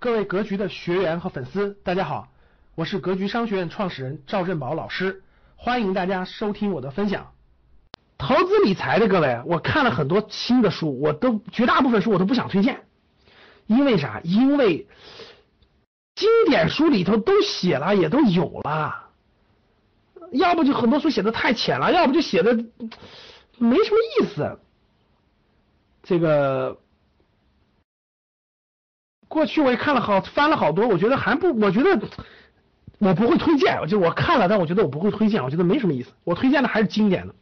各位格局的学员和粉丝，大家好，我是格局商学院创始人赵振宝老师，欢迎大家收听我的分享。投资理财的各位，我看了很多新的书，我都绝大部分书我都不想推荐，因为啥？因为经典书里头都写了，也都有了，要不就很多书写的太浅了，要不就写的没什么意思。这个。过去我也看了好翻了好多，我觉得还不，我觉得 我不会推荐，就我看了，但我觉得我不会推荐，我觉得没什么意思。我推荐的还是经典的，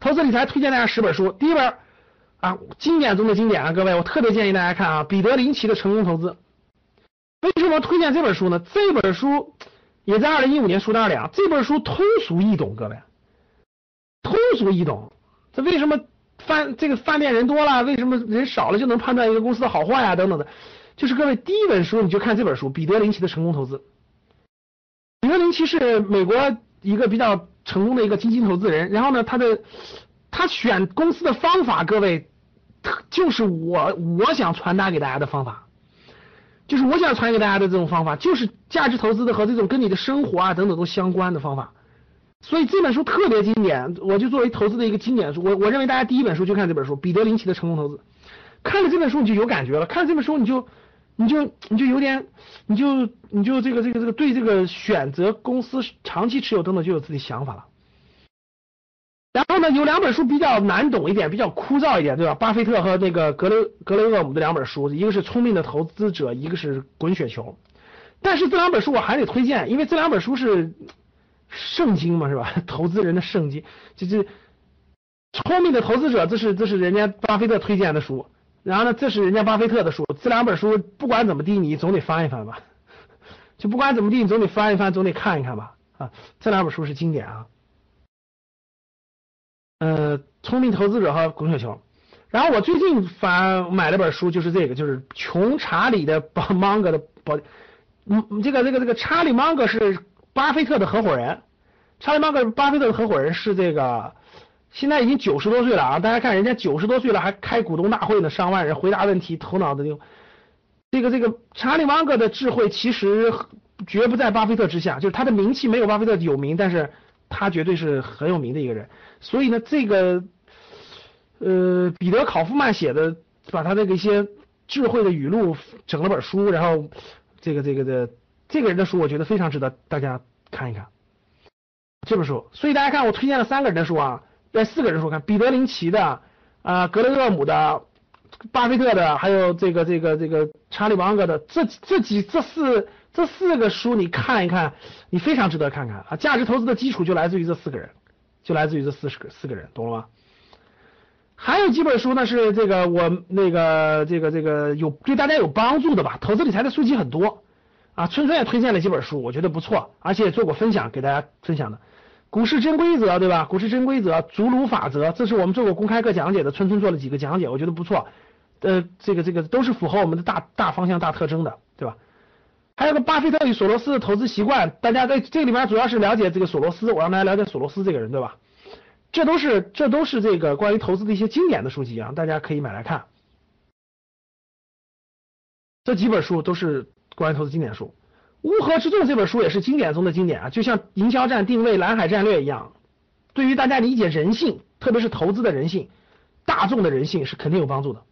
投资理财推荐大家十本书，第一本啊，经典中的经典啊，各位，我特别建议大家看啊，彼得林奇的成功投资。为什么推荐这本书呢？这本书也在二零一五年书单里啊，这本书通俗易懂，各位，通俗易懂，这为什么？饭这个饭店人多了，为什么人少了就能判断一个公司的好坏呀？等等的，就是各位第一本书你就看这本书《彼得林奇的成功投资》。彼得林奇是美国一个比较成功的一个基金投资人，然后呢，他的他选公司的方法，各位就是我我想传达给大家的方法，就是我想传给大家的这种方法，就是价值投资的和这种跟你的生活啊等等都相关的方法。所以这本书特别经典，我就作为投资的一个经典书。我我认为大家第一本书就看这本书《彼得林奇的成功投资》，看了这本书你就有感觉了，看了这本书你就你就你就有点你就你就这个这个这个对这个选择公司长期持有等等就有自己想法了。然后呢，有两本书比较难懂一点，比较枯燥一点，对吧？巴菲特和那个格雷格雷厄姆的两本书，一个是《聪明的投资者》，一个是《滚雪球》。但是这两本书我还得推荐，因为这两本书是。圣经嘛是吧？投资人的圣经，就是聪明的投资者，这是这是人家巴菲特推荐的书。然后呢，这是人家巴菲特的书。这两本书不管怎么地，你总得翻一翻吧。就不管怎么地，你总得翻一翻，总得看一看吧。啊，这两本书是经典啊。呃，聪明投资者和滚雪球。然后我最近翻买了本书，就是这个，就是穷查理的宝芒格的宝，嗯，这个这个这个查理芒格是。巴菲特的合伙人，查理芒格，巴菲特的合伙人是这个，现在已经九十多岁了啊！大家看，人家九十多岁了还开股东大会呢，上万人回答问题，头脑的就，这个这个查理芒格的智慧其实绝不在巴菲特之下，就是他的名气没有巴菲特有名，但是他绝对是很有名的一个人。所以呢，这个呃，彼得考夫曼写的，把他这个一些智慧的语录整了本书，然后这个这个的。这个人的书我觉得非常值得大家看一看，这本书。所以大家看，我推荐了三个人的书啊，在四个人书看，彼得林奇的啊，格雷厄姆的，巴菲特的，还有这个这个这个查理芒格的，这这几这四这四个书你看一看，你非常值得看看啊。价值投资的基础就来自于这四个人，就来自于这四十个四个人，懂了吗？还有几本书呢，是这个我那个这个这个有对大家有帮助的吧？投资理财的书籍很多。啊，春春也推荐了几本书，我觉得不错，而且也做过分享，给大家分享的。股市真规则，对吧？股市真规则，祖鲁法则，这是我们做过公开课讲解的，春春做了几个讲解，我觉得不错。呃，这个这个都是符合我们的大大方向、大特征的，对吧？还有个巴菲特与索罗斯的投资习惯，大家在这里面主要是了解这个索罗斯，我让大家了解索罗斯这个人，对吧？这都是这都是这个关于投资的一些经典的书籍啊，大家可以买来看。这几本书都是。关于投资经典书，《乌合之众》这本书也是经典中的经典啊，就像营销战、定位、蓝海战略一样，对于大家理解人性，特别是投资的人性、大众的人性是肯定有帮助的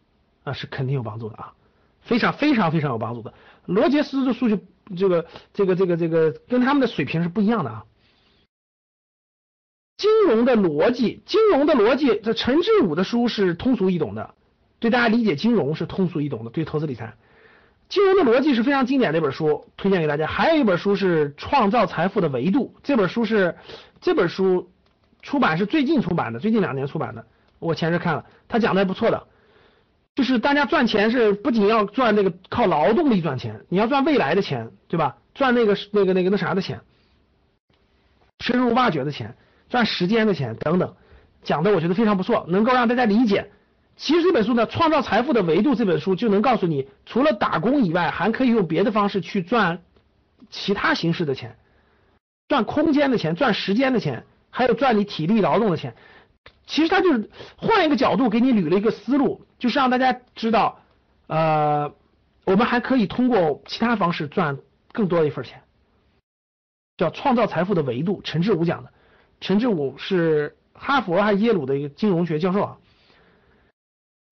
啊，是肯定有帮助的啊，非常非常非常有帮助的。罗杰斯的数据这个这个这个这个跟他们的水平是不一样的啊。金融的逻辑，金融的逻辑，这陈志武的书是通俗易懂的，对大家理解金融是通俗易懂的，对投资理财。金融的逻辑是非常经典的一本书，推荐给大家。还有一本书是《创造财富的维度》，这本书是这本书出版是最近出版的，最近两年出版的。我前日看了，他讲的还不错的，就是大家赚钱是不仅要赚那个靠劳动力赚钱，你要赚未来的钱，对吧？赚那个那个那个那啥的钱，深入挖掘的钱，赚时间的钱等等，讲的我觉得非常不错，能够让大家理解。其实这本书呢，《创造财富的维度》这本书就能告诉你，除了打工以外，还可以用别的方式去赚其他形式的钱，赚空间的钱，赚时间的钱，还有赚你体力劳动的钱。其实他就是换一个角度给你捋了一个思路，就是让大家知道，呃，我们还可以通过其他方式赚更多的一份钱，叫创造财富的维度。陈志武讲的，陈志武是哈佛还是耶鲁的一个金融学教授啊。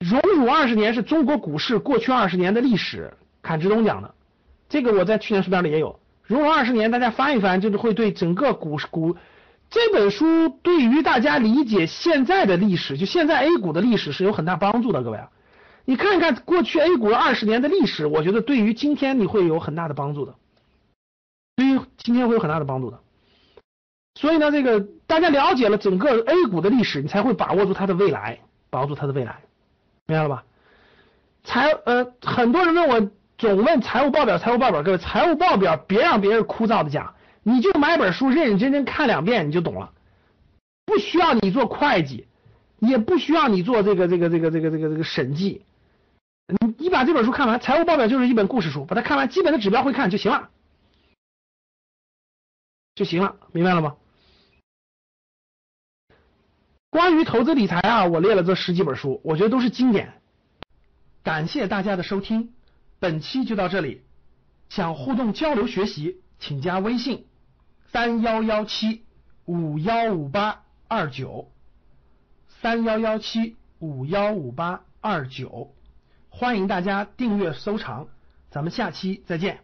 荣辱二十年是中国股市过去二十年的历史，坎志东讲的，这个我在去年书单里也有。荣辱二十年，大家翻一翻，就是会对整个股市股这本书对于大家理解现在的历史，就现在 A 股的历史是有很大帮助的，各位啊。你看一看过去 A 股二十年的历史，我觉得对于今天你会有很大的帮助的，对于今天会有很大的帮助的。所以呢，这个大家了解了整个 A 股的历史，你才会把握住它的未来，把握住它的未来，明白了吧？财呃，很多人问我总问财务报表，财务报表，各位财务报表别让别人枯燥的讲，你就买本书认认真真看两遍你就懂了，不需要你做会计，也不需要你做这个这个这个这个这个这个审计。你你把这本书看完，财务报表就是一本故事书，把它看完，基本的指标会看就行了，就行了，明白了吗？关于投资理财啊，我列了这十几本书，我觉得都是经典。感谢大家的收听，本期就到这里。想互动交流学习，请加微信三幺幺七五幺五八二九三幺幺七五幺五八二九。欢迎大家订阅收藏，咱们下期再见。